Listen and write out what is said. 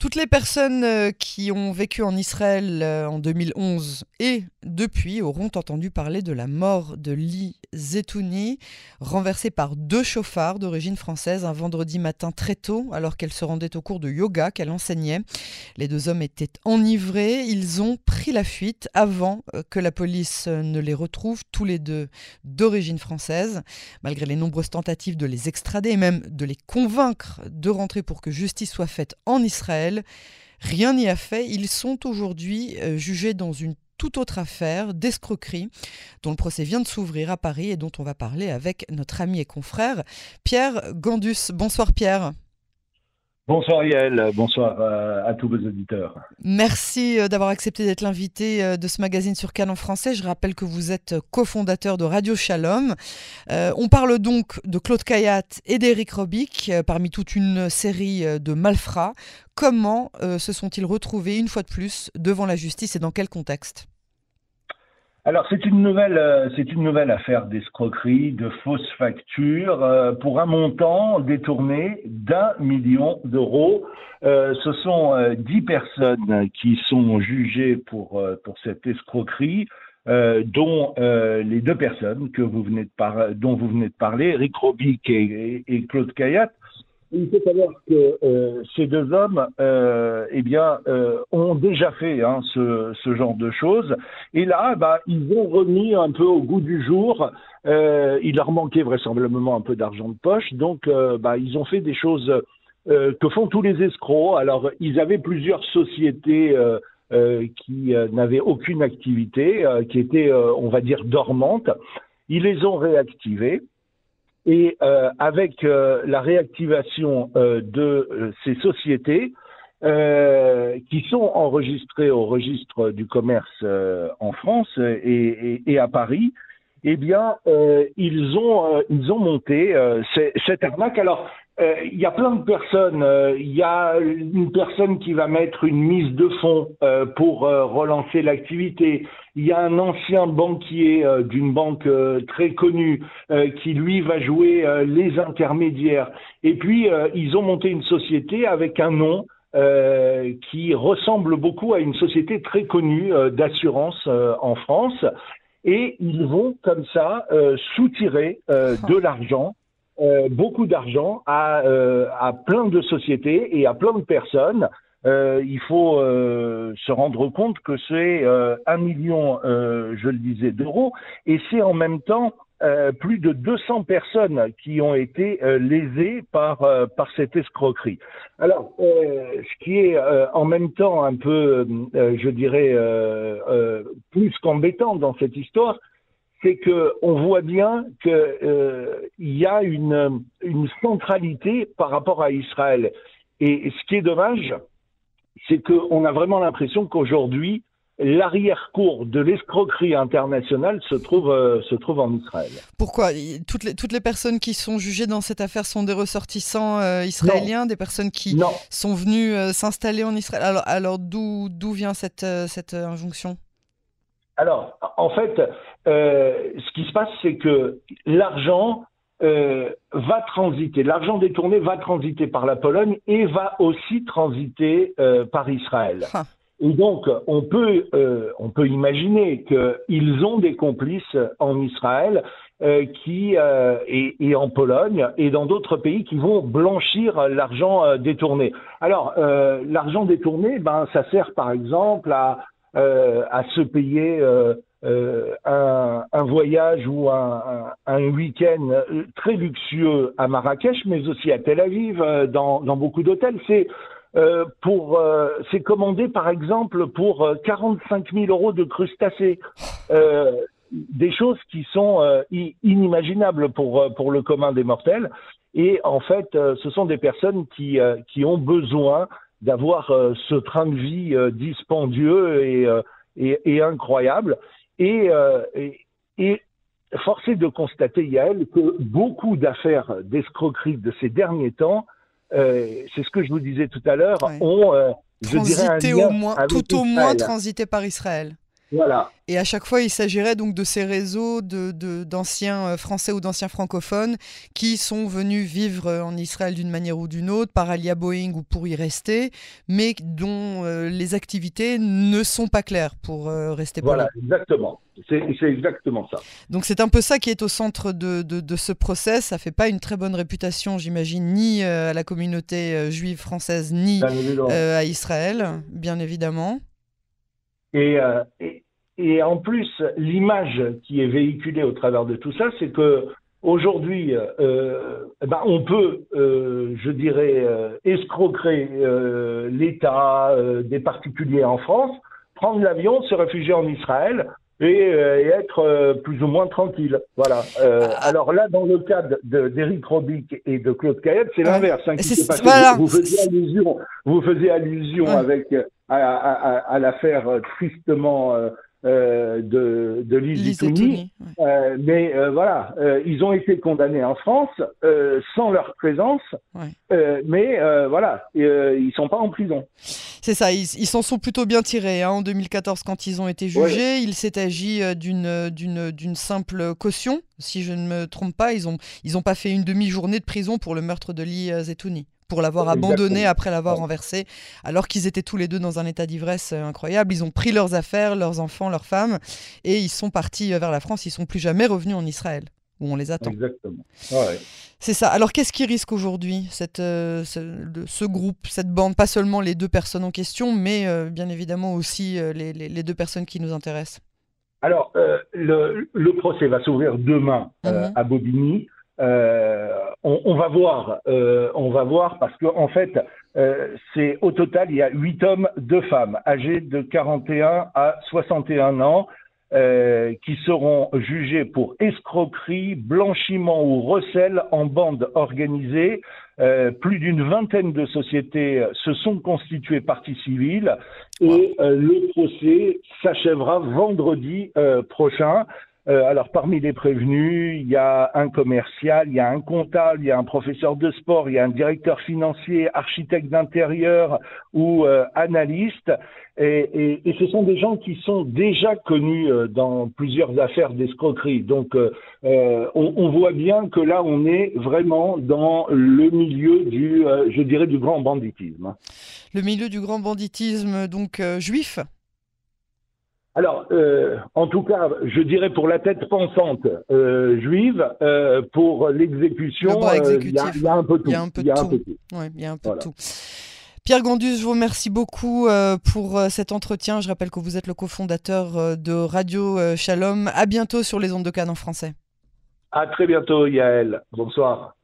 Toutes les personnes euh, qui ont vécu en Israël euh, en 2011 et depuis auront entendu parler de la mort de Lee Zetouni, renversée par deux chauffards d'origine française un vendredi matin très tôt, alors qu'elle se rendait au cours de yoga qu'elle enseignait. Les deux hommes étaient enivrés, ils ont pris la fuite avant euh, que la police ne les retrouve, tous les deux d'origine française. Malgré les nombreuses tentatives de les extrader et même de les convaincre de rentrer pour que justice soit faite en Israël, Rien n'y a fait. Ils sont aujourd'hui euh, jugés dans une toute autre affaire d'escroquerie dont le procès vient de s'ouvrir à Paris et dont on va parler avec notre ami et confrère Pierre Gandus. Bonsoir Pierre. Bonsoir Yael, bonsoir euh, à tous vos auditeurs. Merci euh, d'avoir accepté d'être l'invité euh, de ce magazine sur Canon français. Je rappelle que vous êtes cofondateur de Radio Shalom. on parle donc de Claude Kayat et d'Éric Robic parmi toute une série de malfrats. Comment se sont-ils retrouvés une fois de plus devant la justice et dans quel contexte? Alors c'est une nouvelle, euh, c'est une nouvelle affaire d'escroquerie, de fausses factures euh, pour un montant détourné d'un million d'euros. Euh, ce sont dix personnes qui sont jugées pour pour cette escroquerie. dont les deux personnes que vous venez de dont vous venez de parler, Eric Robic et, et Claude Cayat, il faut savoir que euh, ces deux hommes, euh, eh bien, euh, ont déjà fait hein, ce, ce, genre de choses. Et là, bah, ils ont remis un peu au goût du jour. Euh, il leur manquait vraisemblablement un peu d'argent de poche, donc euh, bah, ils ont fait des choses euh, que font tous les escrocs. Alors, ils avaient plusieurs sociétés. qui n'avaient aucune activité, qui étaient, on va dire, dormantes. Ils les ont réactivées. Et euh, avec euh, la réactivation euh, de ces sociétés qui sont enregistrées au registre du commerce en France et, et, à Paris, eh bien, ils ont ils ont monté cette arnaque. Alors, euh, il y a plein de personnes. Euh, il y a une personne qui va mettre une mise de fonds euh, pour relancer l'activité. Il y a un ancien banquier d'une banque très connue qui lui va jouer les intermédiaires. Et puis ils ont monté une société avec un nom qui ressemble beaucoup à une société très connue d'assurance en France. Et ils vont comme ça soutirer de l'argent euh, beaucoup d'argent à, euh, à, plein de sociétés et à plein de personnes. Euh, il faut se rendre compte que c'est un million, je le disais, d'euros, et c'est en même temps plus de 200 personnes qui ont été lésées par cette escroquerie. Alors, ce qui est en même temps un peu, je dirais, plus qu'embêtant dans cette histoire, c'est que on voit bien qu'il euh, y a une, une centralité par rapport à Israël. Et ce qui est dommage, c'est qu'on a vraiment l'impression qu'aujourd'hui, l'arrière-cour de l'escroquerie internationale se trouve, euh, se trouve en Israël. Pourquoi? Toutes les, toutes les personnes qui sont jugées dans cette affaire sont des ressortissants euh, israéliens, des personnes qui sont venues s'installer en Israël. Alors, alors d'où vient cette, cette injonction? Alors, en fait, euh, ce qui se passe, c'est que l'argent euh, va transiter, l'argent détourné va transiter par la Pologne et va aussi transiter euh, par Israël. Ah. Et donc, on peut, on peut imaginer qu'ils ont des complices en Israël qui et, et, en Pologne et dans d'autres pays qui vont blanchir l'argent détourné. Alors, l'argent détourné, ben, ça sert par exemple à euh, à se payer euh, euh, un, un, voyage ou un, un, week-end très luxueux à Marrakech, mais aussi à Tel Aviv, dans, dans beaucoup d'hôtels. C'est euh, pour c'est commandé par exemple pour 45 000 euros de crustacés, euh, des choses qui sont inimaginables pour pour le commun des mortels. Et en fait, ce sont des personnes qui qui ont besoin d'avoir euh, ce train de vie euh, dispendieux et, euh, et, et, incroyable. Et, et, et forcé de constater, Yael, que beaucoup d'affaires d'escroquerie de ces derniers temps, c'est ce que je vous disais tout à l'heure, ont, je dirais, un lien au moins, tout au moins transité par Israël. Voilà. Et à chaque fois, il s'agirait donc de ces réseaux d'anciens de, français ou d'anciens francophones qui sont venus vivre en Israël d'une manière ou d'une autre, par Alia Boeing ou pour y rester, mais dont les activités ne sont pas claires pour rester Voilà, exactement. C'est exactement ça. Donc c'est un peu ça qui est au centre de, de, ce procès. Ça fait pas une très bonne réputation, j'imagine, ni à la communauté juive française, ni à Israël, bien évidemment. Euh, et, et, en plus, l'image qui est véhiculée au travers de tout ça, c'est que aujourd'hui, euh, eh ben on peut, euh, je dirais, escroquer l'État des particuliers en France, prendre l'avion, se réfugier en Israël et, être plus ou moins tranquille. Voilà. alors là, dans le cas d'Éric Robic et de Claude Caillette, c'est l'inverse. Hein, vous, faisiez allusion, vous faisiez allusion avec à, l'affaire euh, tristement euh, euh, de, de Lise mais voilà, ils ont été condamnés en France sans leur présence, mais voilà, ils sont pas en prison. C'est ça, ils s'en sont plutôt bien tirés. Hein. En 2014, quand ils ont été jugés, il s'est agi d'une simple caution, si je ne me trompe pas. Ils n'ont ils ont pas fait une demi-journée de prison pour le meurtre de Lee Zetouni pour l'avoir abandonné après l'avoir renversé, alors qu'ils étaient tous les deux dans un état d'ivresse euh, incroyable. Ils ont pris leurs affaires, leurs enfants, leurs femmes, et ils sont partis euh, vers la France. Ils sont plus jamais revenus en Israël, où on les attend. Exactement. C'est ça. Alors qu'est-ce qui risque aujourd'hui cette, euh, ce, groupe, cette bande? Pas seulement les deux personnes en question, mais bien évidemment aussi les, deux personnes qui nous intéressent. Alors, le, procès va s'ouvrir demain mhm. à Bobigny. Euh, on, va voir, euh, on va voir parce qu'en en fait, euh, c'est au total il y a huit hommes, deux femmes âgés de 41 à 61 ans. qui seront jugés pour escroquerie, blanchiment ou recel en bande organisée. plus d'une vingtaine de sociétés se sont constituées partie civile et le procès s'achèvera vendredi prochain. Euh, alors parmi les prévenus, il y a un commercial, il y a un comptable, il y a un professeur de sport, il y a un directeur financier, architecte d'intérieur ou euh, analyste. Et, ce sont des gens qui sont déjà connus euh, dans plusieurs affaires d'escroquerie. Donc on, voit bien que là, on est vraiment dans le milieu du, je dirais, du grand banditisme. Le milieu du grand banditisme, donc juif? Alors, euh, en tout cas, je dirais pour la tête pensante euh, juive, euh, pour l'exécution, il y, a un peu tout. Il y a un peu, de tout. il y a un peu de tout. Pierre Gandus, je vous remercie beaucoup pour cet entretien. Je rappelle que vous êtes le cofondateur de Radio Shalom. À bientôt sur les ondes de Cannes en français. À très bientôt, Yael. Bonsoir.